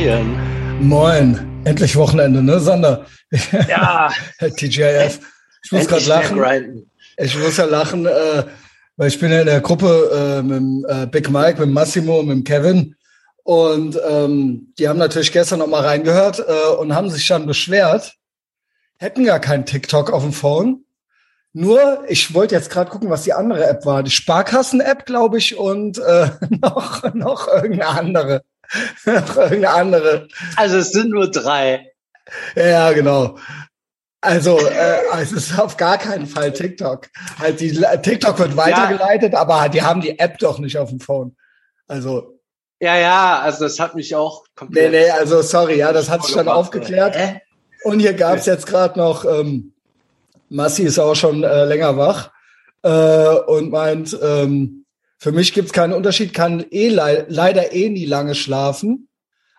Moin. Moin. Endlich Wochenende, ne, Sander? Ja. TGIF. Ich muss gerade lachen. Ich muss ja lachen, äh, weil ich bin ja in der Gruppe äh, mit äh, Big Mike, mit Massimo und mit Kevin. Und ähm, die haben natürlich gestern noch mal reingehört äh, und haben sich dann beschwert, hätten gar keinen TikTok auf dem Phone. Nur, ich wollte jetzt gerade gucken, was die andere App war. Die Sparkassen-App, glaube ich, und äh, noch, noch irgendeine andere. Noch irgendeine andere. Also es sind nur drei. Ja, genau. Also äh, es ist auf gar keinen Fall TikTok. Halt die TikTok wird weitergeleitet, ja. aber die haben die App doch nicht auf dem Phone. Also ja, ja, also das hat mich auch komplett. Nee, nee, also sorry, ja, das hat sich dann aufgeklärt. Äh? Und hier gab's jetzt gerade noch ähm, Massi ist auch schon äh, länger wach äh, und meint, ähm, für mich gibt's keinen Unterschied, kann eh le leider eh nie lange schlafen.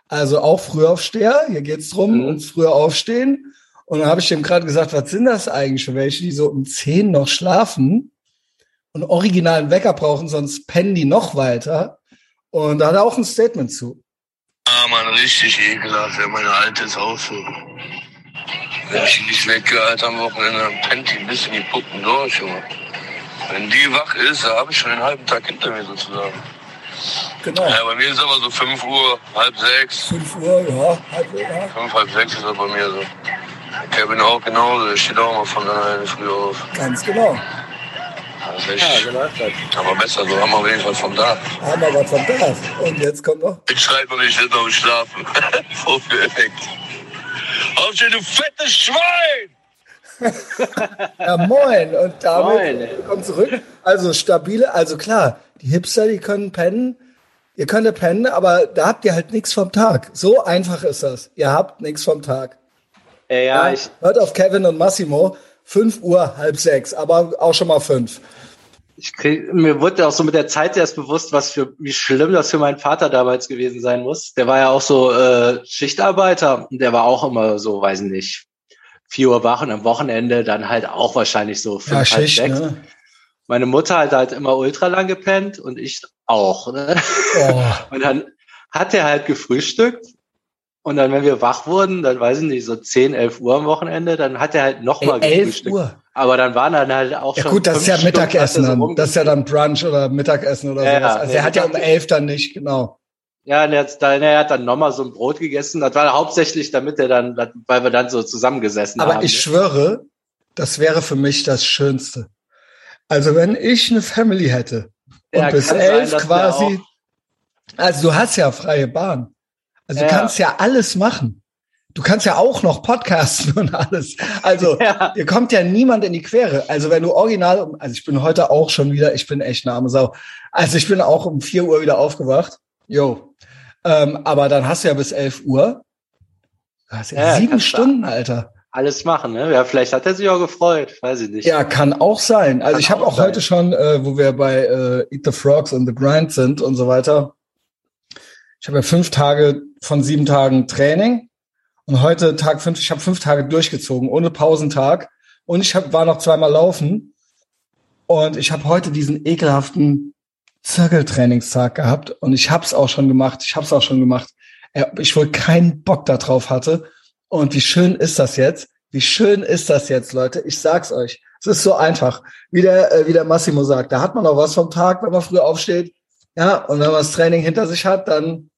Also auch Frühaufsteher, hier geht's drum, mhm. ums früher aufstehen. Und dann habe ich dem gerade gesagt, was sind das eigentlich für welche, die so um zehn noch schlafen und originalen Wecker brauchen, sonst pennen die noch weiter. Und da hat er auch ein Statement zu. Ah, man, richtig ekelhaft, wenn meine alte ist auch so. Wenn ich nicht weggehört am Wochenende, dann pennt die ein bisschen die Puppen durch, Junge. Wenn die wach ist, da habe ich schon den halben Tag hinter mir sozusagen. Genau. Ja, bei mir ist aber so 5 Uhr, halb sechs. 5 Uhr, ja, halb ja. 5, halb sechs ist das bei mir so. Kevin auch genauso, der steht auch mal von alleine früh auf. Ganz genau. Das ist echt, ja, genau. Aber besser, so haben wir wenigstens was vom Dach. Haben wir was vom Dach. Und jetzt kommt noch. Ich schreibe noch nicht hin auf Schlafen. Vorführeffekt. Aufstehen, du fettes Schwein! Ja, moin. Und damit moin. kommt zurück. Also stabile, also klar, die Hipster, die können pennen. Ihr könnt ja pennen, aber da habt ihr halt nichts vom Tag. So einfach ist das. Ihr habt nichts vom Tag. Ja, ja, ich hört auf Kevin und Massimo. 5 Uhr, halb sechs, aber auch schon mal fünf. Ich krieg, mir wurde auch so mit der Zeit erst bewusst, was für wie schlimm das für meinen Vater damals gewesen sein muss. Der war ja auch so äh, Schichtarbeiter und der war auch immer so, weiß nicht, vier Uhr wach und am Wochenende dann halt auch wahrscheinlich so fünf, ja, halb sechs. Ne? Meine Mutter hat halt immer ultra lang gepennt und ich auch. Ne? Oh. Und dann hat er halt gefrühstückt und dann, wenn wir wach wurden, dann weiß ich nicht, so 10, 11 Uhr am Wochenende, dann hat er halt nochmal gefrühstückt. Uhr. Aber dann waren dann halt auch ja, schon. Ja gut, das ist ja Mittagessen dann. Das ist ja dann Brunch oder Mittagessen oder ja, sowas. Also er hat ja um elf dann nicht, genau. Ja, und er hat, dann, er hat dann nochmal so ein Brot gegessen. Das war hauptsächlich, damit er dann, weil wir dann so zusammengesessen Aber haben. Aber ich schwöre, das wäre für mich das Schönste. Also wenn ich eine Family hätte und ja, bis elf sein, quasi, also du hast ja freie Bahn. Also ja. du kannst ja alles machen. Du kannst ja auch noch podcasten und alles. Also, ja. dir kommt ja niemand in die Quere. Also, wenn du original, also ich bin heute auch schon wieder, ich bin echt eine arme Sau. Also, ich bin auch um vier Uhr wieder aufgewacht. Jo. Ähm, aber dann hast du ja bis elf Uhr. Du hast ja, ja sieben Stunden, Alter. Alles machen, ne? Ja, vielleicht hat er sich auch gefreut, weiß ich nicht. Ja, kann auch sein. Also, kann ich habe auch, auch heute schon, äh, wo wir bei äh, Eat the Frogs und The Grind sind und so weiter, ich habe ja fünf Tage von sieben Tagen Training und heute Tag fünf, ich habe fünf Tage durchgezogen, ohne Pausentag. Und ich hab, war noch zweimal laufen. Und ich habe heute diesen ekelhaften Zirkeltrainingstag gehabt. Und ich habe es auch schon gemacht. Ich habe es auch schon gemacht. Ich wohl keinen Bock darauf hatte. Und wie schön ist das jetzt? Wie schön ist das jetzt, Leute? Ich sag's euch. Es ist so einfach. Wie der, äh, wie der Massimo sagt, da hat man auch was vom Tag, wenn man früh aufsteht. Ja, und wenn man das Training hinter sich hat, dann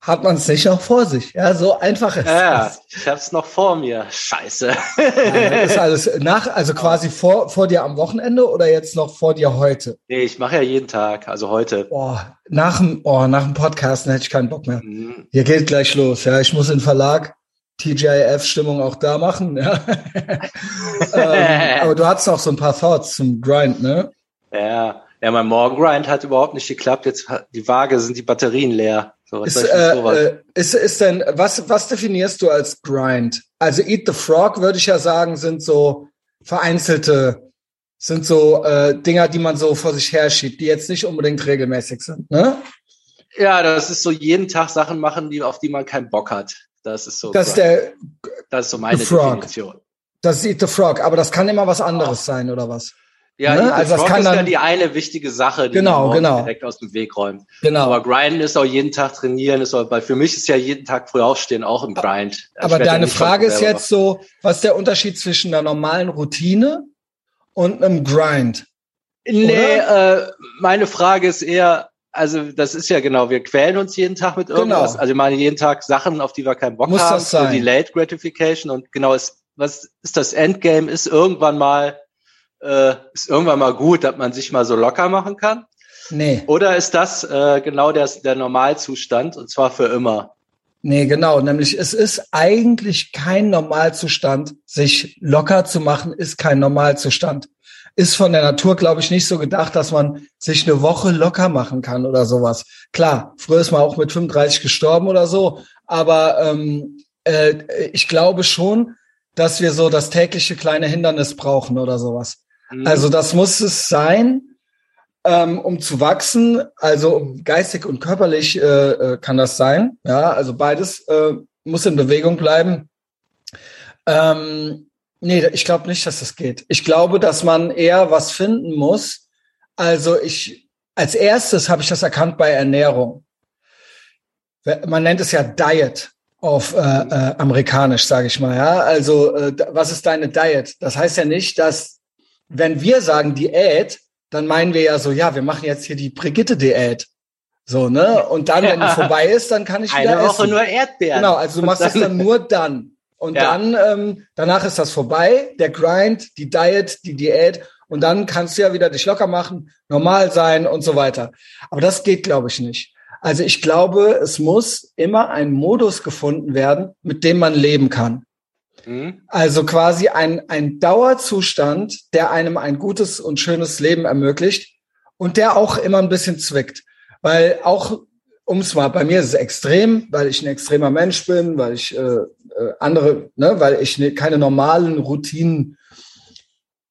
hat man es nicht noch vor sich. Ja, so einfach ist ja. Ich hab's noch vor mir. Scheiße. Ja, ist alles nach, also quasi vor, vor dir am Wochenende oder jetzt noch vor dir heute? Nee, ich mache ja jeden Tag, also heute. Boah, nach dem, oh, nach dem Podcast hätte ich keinen Bock mehr. Mhm. Hier geht gleich los. Ja, ich muss in den Verlag TJF-Stimmung auch da machen. Ja. ähm, aber du hattest noch so ein paar Thoughts zum Grind, ne? Ja. Ja, mein Morgengrind hat überhaupt nicht geklappt. Jetzt die Waage sind die Batterien leer. So, ist, äh, äh, ist, ist denn, was, was definierst du als Grind? Also Eat the Frog, würde ich ja sagen, sind so vereinzelte, sind so äh, Dinger, die man so vor sich her schiebt, die jetzt nicht unbedingt regelmäßig sind, ne? Ja, das ist so jeden Tag Sachen machen, die, auf die man keinen Bock hat. Das ist so. Das ist der, das ist so meine Definition. Das ist Eat the Frog, aber das kann immer was anderes oh. sein, oder was? Ja, ne? also das kann ist dann, ja die eine wichtige Sache, die genau, man genau. direkt aus dem Weg räumt. Genau. Aber Grinden ist auch jeden Tag trainieren, ist auch, weil für mich ist ja jeden Tag früh aufstehen auch im Grind. Aber deine Frage ist jetzt so, was ist der Unterschied zwischen einer normalen Routine und einem Grind? Nee, äh, meine Frage ist eher, also das ist ja genau, wir quälen uns jeden Tag mit irgendwas. Genau. Also ich meine jeden Tag Sachen, auf die wir keinen Bock Muss haben. Das sein. Die Late Gratification und genau ist, was ist das Endgame? Ist irgendwann mal äh, ist irgendwann mal gut, dass man sich mal so locker machen kann? Nee. Oder ist das äh, genau der, der Normalzustand und zwar für immer? Nee, genau. Nämlich es ist eigentlich kein Normalzustand. Sich locker zu machen, ist kein Normalzustand. Ist von der Natur, glaube ich, nicht so gedacht, dass man sich eine Woche locker machen kann oder sowas. Klar, früher ist man auch mit 35 gestorben oder so, aber ähm, äh, ich glaube schon, dass wir so das tägliche kleine Hindernis brauchen oder sowas. Mhm. Also das muss es sein, ähm, um zu wachsen. Also geistig und körperlich äh, äh, kann das sein. Ja, also beides äh, muss in Bewegung bleiben. Ähm, nee, ich glaube nicht, dass das geht. Ich glaube, dass man eher was finden muss. Also ich, als erstes habe ich das erkannt bei Ernährung. Man nennt es ja Diet auf äh, äh, amerikanisch, sage ich mal. Ja, also äh, was ist deine Diet? Das heißt ja nicht, dass wenn wir sagen Diät, dann meinen wir ja so, ja, wir machen jetzt hier die Brigitte-Diät. So, ne? Und dann, wenn die vorbei ist, dann kann ich wieder Eine Woche essen. nur Erdbeeren. Genau, also du machst das dann nur dann. Und ja. dann, ähm, danach ist das vorbei, der Grind, die Diet, die Diät. Und dann kannst du ja wieder dich locker machen, normal sein und so weiter. Aber das geht, glaube ich, nicht. Also ich glaube, es muss immer ein Modus gefunden werden, mit dem man leben kann. Mhm. Also quasi ein, ein Dauerzustand, der einem ein gutes und schönes Leben ermöglicht und der auch immer ein bisschen zwickt. Weil auch, um es mal, bei mir ist es extrem, weil ich ein extremer Mensch bin, weil ich äh, äh, andere, ne, weil ich ne, keine normalen Routinen,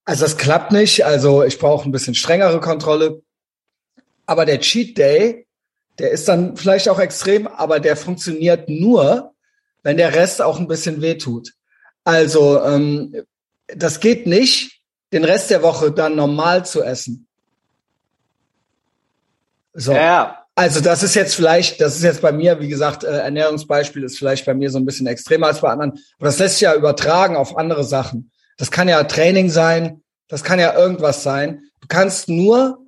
also das klappt nicht, also ich brauche ein bisschen strengere Kontrolle. Aber der Cheat Day, der ist dann vielleicht auch extrem, aber der funktioniert nur, wenn der Rest auch ein bisschen wehtut. Also ähm, das geht nicht, den Rest der Woche dann normal zu essen. So. Ja. Also das ist jetzt vielleicht, das ist jetzt bei mir, wie gesagt, äh, Ernährungsbeispiel ist vielleicht bei mir so ein bisschen extremer als bei anderen. Aber das lässt sich ja übertragen auf andere Sachen. Das kann ja Training sein, das kann ja irgendwas sein. Du kannst nur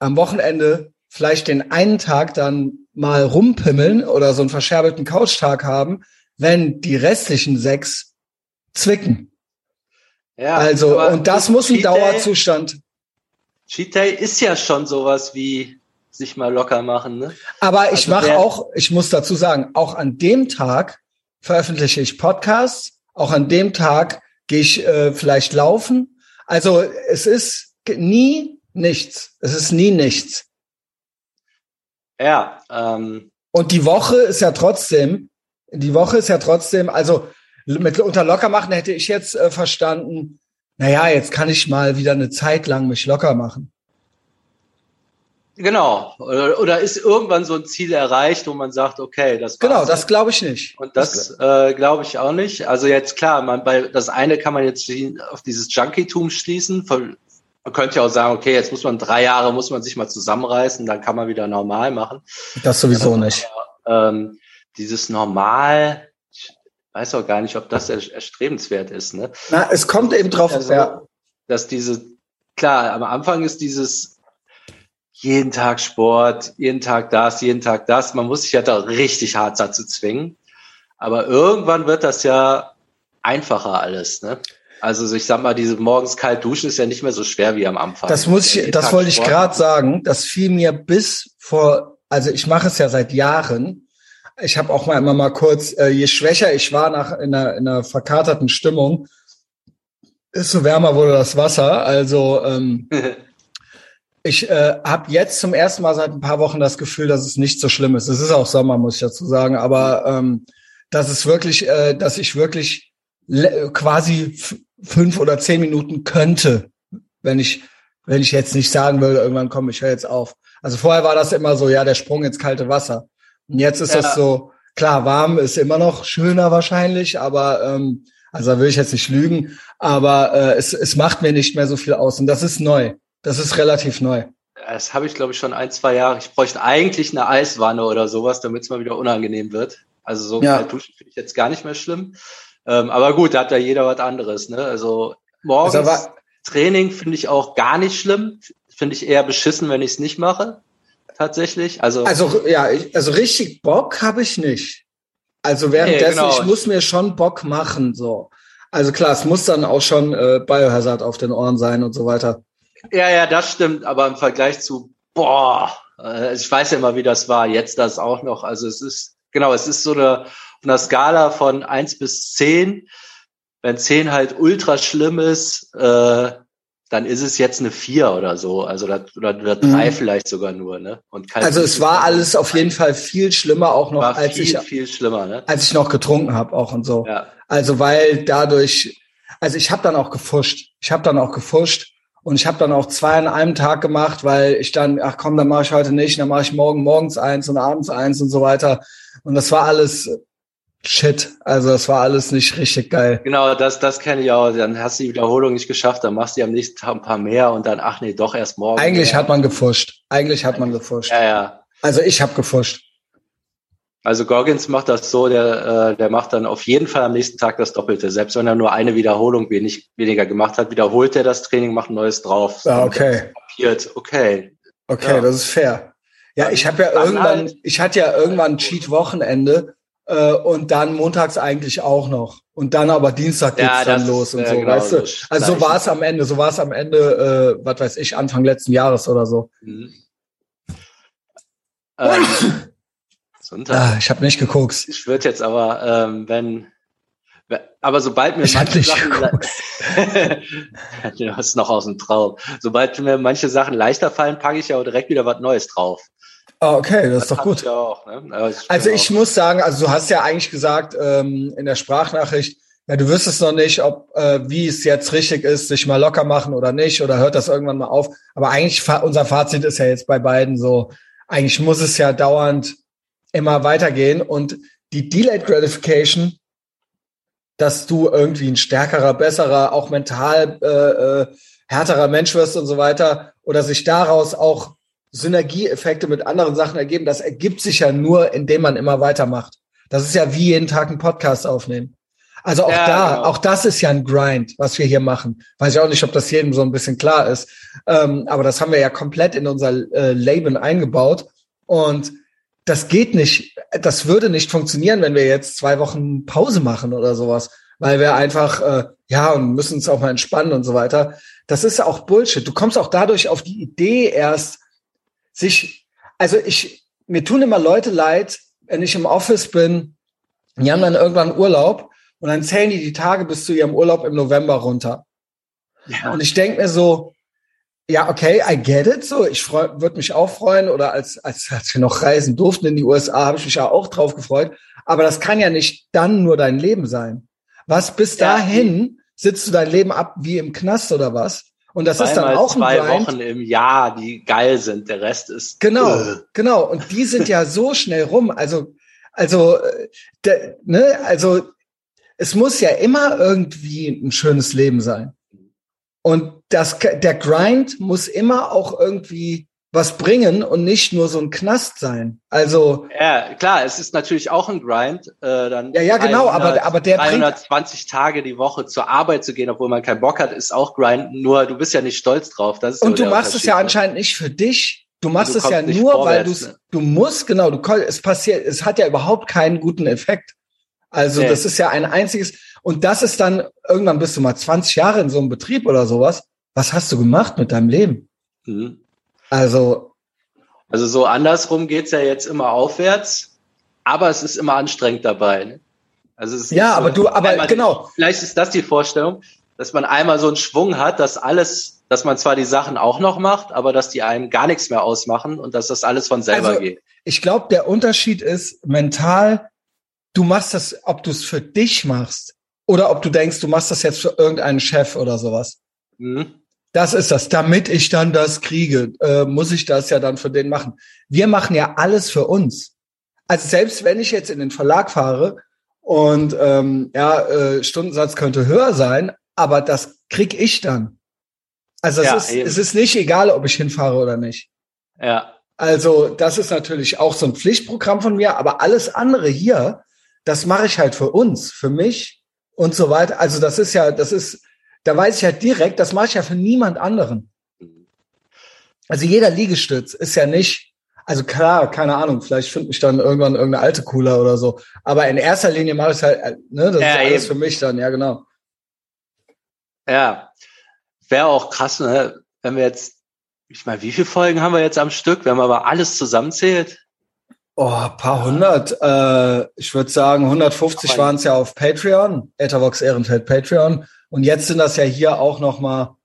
am Wochenende vielleicht den einen Tag dann mal rumpimmeln oder so einen verscherbelten Couchtag haben, wenn die restlichen sechs zwicken. Ja, also, und das muss ein Dauerzustand. Cheat Day ist ja schon sowas wie sich mal locker machen, ne? Aber ich also mache auch, ich muss dazu sagen, auch an dem Tag veröffentliche ich Podcasts, auch an dem Tag gehe ich äh, vielleicht laufen. Also es ist nie nichts. Es ist nie nichts. Ja. Ähm. Und die Woche ist ja trotzdem, die Woche ist ja trotzdem, also mit unter locker machen hätte ich jetzt äh, verstanden, naja, jetzt kann ich mal wieder eine Zeit lang mich locker machen. Genau. Oder, oder ist irgendwann so ein Ziel erreicht, wo man sagt, okay, das Genau, das glaube ich nicht. Und das, das äh, glaube ich auch nicht. Also jetzt klar, man bei das eine kann man jetzt auf dieses Junkie-Tum schließen. Man könnte ja auch sagen, okay, jetzt muss man drei Jahre, muss man sich mal zusammenreißen, dann kann man wieder normal machen. Das sowieso nicht. Aber, ähm, dieses Normal, weiß auch gar nicht, ob das erstrebenswert ist. Ne? Na, es kommt eben drauf, also, ja. dass diese, klar, am Anfang ist dieses jeden Tag Sport, jeden Tag das, jeden Tag das. Man muss sich ja da richtig hart dazu zwingen. Aber irgendwann wird das ja einfacher alles, ne? Also ich sag mal, diese morgens kalt duschen ist ja nicht mehr so schwer wie am Anfang. Das muss ich, das wollte ich gerade sagen. Das fiel mir bis vor, also ich mache es ja seit Jahren ich habe auch mal immer mal kurz, äh, je schwächer ich war nach in einer, in einer verkaterten Stimmung, desto wärmer wurde das Wasser. Also ähm, ich äh, habe jetzt zum ersten Mal seit ein paar Wochen das Gefühl, dass es nicht so schlimm ist. Es ist auch Sommer, muss ich dazu sagen, aber ähm, dass es wirklich, äh, dass ich wirklich quasi fünf oder zehn Minuten könnte, wenn ich wenn ich jetzt nicht sagen würde, irgendwann komme ich höre jetzt auf. Also vorher war das immer so, ja, der Sprung ins kalte Wasser. Und jetzt ist ja. das so, klar, warm ist immer noch schöner wahrscheinlich, aber ähm, Also da will ich jetzt nicht lügen, aber äh, es, es macht mir nicht mehr so viel aus. Und das ist neu. Das ist relativ neu. Das habe ich, glaube ich, schon ein, zwei Jahre. Ich bräuchte eigentlich eine Eiswanne oder sowas, damit es mal wieder unangenehm wird. Also so ja. duschen finde ich jetzt gar nicht mehr schlimm. Ähm, aber gut, da hat ja jeder was anderes. Ne? Also morgens also Training finde ich auch gar nicht schlimm. Finde ich eher beschissen, wenn ich es nicht mache. Tatsächlich. Also, also ja, ich, also richtig Bock habe ich nicht. Also währenddessen, nee, genau. ich muss mir schon Bock machen. so. Also klar, es muss dann auch schon äh, Biohazard auf den Ohren sein und so weiter. Ja, ja, das stimmt. Aber im Vergleich zu, boah, äh, ich weiß ja immer, wie das war. Jetzt das auch noch. Also es ist, genau, es ist so eine, auf einer Skala von eins bis zehn. Wenn zehn halt ultra schlimm ist, äh, dann ist es jetzt eine vier oder so, also da, oder, oder drei mhm. vielleicht sogar nur, ne? Und also es war alles auf jeden Fall viel schlimmer auch noch, als viel, ich viel schlimmer, ne? als ich noch getrunken habe auch und so. Ja. Also weil dadurch, also ich habe dann auch gefuscht, ich habe dann auch gefuscht und ich habe dann auch zwei an einem Tag gemacht, weil ich dann, ach komm, dann mache ich heute nicht, dann mache ich morgen morgens eins und abends eins und so weiter. Und das war alles Shit, also das war alles nicht richtig geil. Genau, das, das kenne ich auch. Dann hast du die Wiederholung nicht geschafft, dann machst du am nächsten Tag ein paar mehr und dann, ach nee, doch erst morgen. Eigentlich mehr. hat man gefuscht. Eigentlich hat man gefuscht. Ja, ja. Also ich habe gefuscht. Also Goggins macht das so, der, äh, der macht dann auf jeden Fall am nächsten Tag das Doppelte. Selbst wenn er nur eine Wiederholung wenig, weniger gemacht hat, wiederholt er das Training, macht ein neues drauf. Ja, okay. Okay. Okay, ja. das ist fair. Ja, ich habe ja irgendwann, halt, ich hatte ja irgendwann ein Cheat-Wochenende äh, und dann montags eigentlich auch noch. Und dann aber Dienstag geht's ja, dann los und so, genau weißt du? Also so war es am Ende, so war es am Ende, äh, was weiß ich, Anfang letzten Jahres oder so. Mhm. Ähm, ah, ich habe nicht geguckt. Ich würde jetzt aber, ähm, wenn, aber sobald mir ich manche Sachen, du hast noch aus dem Traum. Sobald mir manche Sachen leichter fallen, packe ich ja auch direkt wieder was Neues drauf. Ah, okay, das, das ist doch gut. Auch, ne? also ich muss sagen, also du hast ja eigentlich gesagt ähm, in der Sprachnachricht, ja, du wüsstest noch nicht, ob äh, wie es jetzt richtig ist, sich mal locker machen oder nicht, oder hört das irgendwann mal auf. Aber eigentlich unser Fazit ist ja jetzt bei beiden so, eigentlich muss es ja dauernd immer weitergehen und die Delayed Gratification, dass du irgendwie ein stärkerer, besserer, auch mental äh, äh, härterer Mensch wirst und so weiter, oder sich daraus auch Synergieeffekte mit anderen Sachen ergeben, das ergibt sich ja nur, indem man immer weitermacht. Das ist ja wie jeden Tag einen Podcast aufnehmen. Also auch ja, da, genau. auch das ist ja ein Grind, was wir hier machen. Weiß ich auch nicht, ob das jedem so ein bisschen klar ist. Ähm, aber das haben wir ja komplett in unser äh, Leben eingebaut. Und das geht nicht, das würde nicht funktionieren, wenn wir jetzt zwei Wochen Pause machen oder sowas. Weil wir einfach, äh, ja, und müssen uns auch mal entspannen und so weiter. Das ist ja auch Bullshit. Du kommst auch dadurch auf die Idee erst, sich, also ich, mir tun immer Leute leid, wenn ich im Office bin, die haben dann irgendwann Urlaub und dann zählen die die Tage bis zu ihrem Urlaub im November runter. Ja. Und ich denke mir so, ja, okay, I get it. So, ich würde mich auch freuen. Oder als, als, als wir noch reisen durften in die USA, habe ich mich ja auch drauf gefreut. Aber das kann ja nicht dann nur dein Leben sein. Was bis dahin sitzt du dein Leben ab wie im Knast oder was? Und das ist dann auch ein zwei Grind. Wochen im Jahr, die geil sind. Der Rest ist genau, äh. genau. Und die sind ja so schnell rum. Also, also, äh, de, ne, also es muss ja immer irgendwie ein schönes Leben sein. Und das, der Grind muss immer auch irgendwie was bringen und nicht nur so ein Knast sein. Also ja, klar, es ist natürlich auch ein Grind, äh, dann ja, ja, genau, 300, aber aber der 320 bringt, Tage die Woche zur Arbeit zu gehen, obwohl man keinen Bock hat, ist auch Grind. Nur du bist ja nicht stolz drauf. Das ist und so du machst es ja anscheinend nicht für dich. Du machst du es ja nur, vorwärts, weil ne? du musst genau. Du es passiert, es hat ja überhaupt keinen guten Effekt. Also nee. das ist ja ein einziges und das ist dann irgendwann bist du mal 20 Jahre in so einem Betrieb oder sowas. Was hast du gemacht mit deinem Leben? Mhm. Also. Also so andersrum geht's ja jetzt immer aufwärts, aber es ist immer anstrengend dabei. Ne? Also es ist ja, so, aber du, aber genau. Vielleicht ist das die Vorstellung, dass man einmal so einen Schwung hat, dass alles, dass man zwar die Sachen auch noch macht, aber dass die einem gar nichts mehr ausmachen und dass das alles von selber also, geht. Ich glaube, der Unterschied ist mental, du machst das, ob du es für dich machst oder ob du denkst, du machst das jetzt für irgendeinen Chef oder sowas. Mhm. Das ist das. Damit ich dann das kriege, äh, muss ich das ja dann für den machen. Wir machen ja alles für uns. Also selbst wenn ich jetzt in den Verlag fahre Und ähm, ja, äh, Stundensatz könnte höher sein, aber das krieg ich dann. Also es, ja, ist, es ist nicht egal, ob ich hinfahre oder nicht. Ja. Also das ist natürlich auch so ein Pflichtprogramm von mir, aber alles andere hier, das mache ich halt für uns, für mich und so weiter. Also das ist ja, das ist, da weiß ich halt direkt, das mache ich ja für niemand anderen. Also jeder Liegestütz ist ja nicht, also klar, keine Ahnung, vielleicht findet mich dann irgendwann irgendeine alte cooler oder so. Aber in erster Linie mache ich es halt, äh, ne, das ja, ist alles eben. für mich dann, ja genau. Ja, wäre auch krass, ne, wenn wir jetzt ich meine, wie viele Folgen haben wir jetzt am Stück, wenn man aber alles zusammenzählt? Oh, ein paar hundert. Äh, ich würde sagen, 150 waren es ja auf Patreon, Ethervox Ehrenfeld Patreon. Und jetzt sind das ja hier auch noch mal,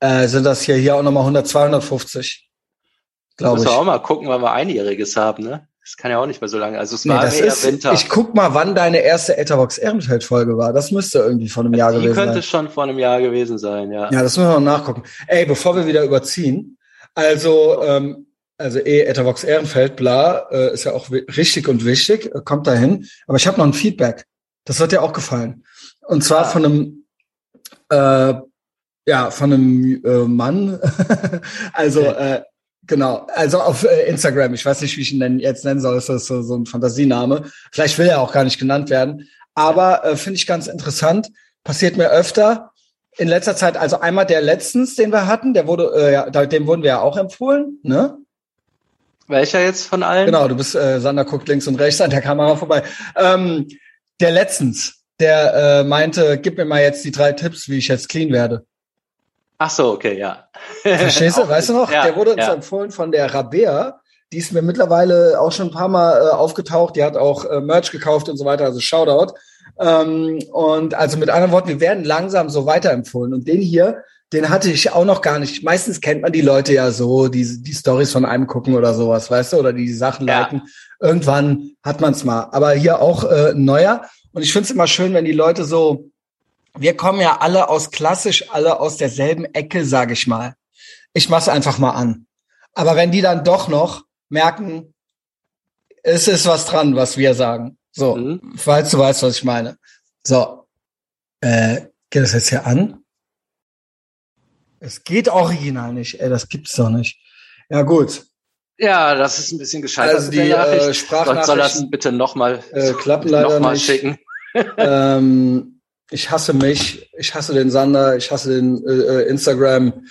äh, sind das hier, hier auch noch mal 100, 250. Glaube ich. Müssen wir auch mal gucken, wann wir Einjähriges haben, ne? Das kann ja auch nicht mehr so lange. Also es nee, war das ist, Winter. Ich guck mal, wann deine erste Etherbox Ehrenfeld Folge war. Das müsste irgendwie vor einem Jahr gewesen sein. Die könnte schon vor einem Jahr gewesen sein, ja. Ja, das müssen wir noch nachgucken. Ey, bevor wir wieder überziehen. Also, ähm, also eh Etherbox Ehrenfeld, bla, äh, ist ja auch richtig und wichtig, äh, kommt dahin. Aber ich habe noch ein Feedback. Das hat dir auch gefallen. Und zwar ja. von einem äh, ja, von einem äh, Mann. also äh, Genau, also auf äh, Instagram, ich weiß nicht, wie ich ihn jetzt nennen soll, ist das so, so ein Fantasiename. Vielleicht will er auch gar nicht genannt werden. Aber äh, finde ich ganz interessant, passiert mir öfter. In letzter Zeit, also einmal der letztens, den wir hatten, der wurde, äh, ja, dem wurden wir ja auch empfohlen, ne? Welcher jetzt von allen? Genau, du bist, äh, Sander guckt links und rechts an der Kamera vorbei. Ähm, der letztens, der äh, meinte, gib mir mal jetzt die drei Tipps, wie ich jetzt clean werde. Ach so, okay, ja. Verstehst du? weißt du noch? Ja, der wurde uns ja. empfohlen von der Rabea. Die ist mir mittlerweile auch schon ein paar Mal äh, aufgetaucht. Die hat auch äh, Merch gekauft und so weiter. Also Shoutout. Ähm, und also mit anderen Worten, wir werden langsam so weiterempfohlen. Und den hier, den hatte ich auch noch gar nicht. Meistens kennt man die Leute ja so, die die Stories von einem gucken oder sowas, weißt du, oder die, die Sachen ja. liken. Irgendwann hat man es mal. Aber hier auch äh, neuer. Und ich finde es immer schön, wenn die Leute so wir kommen ja alle aus klassisch, alle aus derselben Ecke, sage ich mal. Ich mach's einfach mal an. Aber wenn die dann doch noch merken, es ist was dran, was wir sagen. So, mhm. falls du weißt, was ich meine. So, äh, geht das jetzt hier an? Es geht original nicht, ey, das gibt's doch nicht. Ja, gut. Ja, das ist ein bisschen gescheitert. Also die äh, Sprachnachrichten soll das bitte nochmal äh, klappen leider noch nicht. schicken. Ähm, ich hasse mich, ich hasse den Sander, ich hasse den äh, äh Instagram.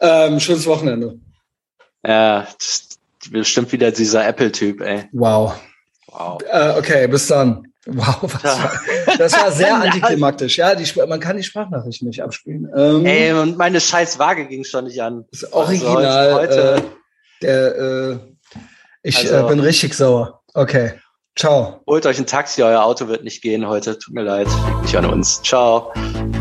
Ähm, schönes Wochenende. Ja, bestimmt wieder dieser Apple-Typ, ey. Wow. Wow. Äh, okay, bis dann. Wow, was war, das war sehr antiklimaktisch. Ja, die, man kann die Sprachnachricht nicht abspielen. Ähm, ey, und meine scheiß Waage ging schon nicht an. Das Original. Also heute, heute. Äh, der, äh, ich also, äh, bin richtig sauer. Okay. Ciao. Holt euch ein Taxi, euer Auto wird nicht gehen heute. Tut mir leid, liegt nicht an uns. Ciao.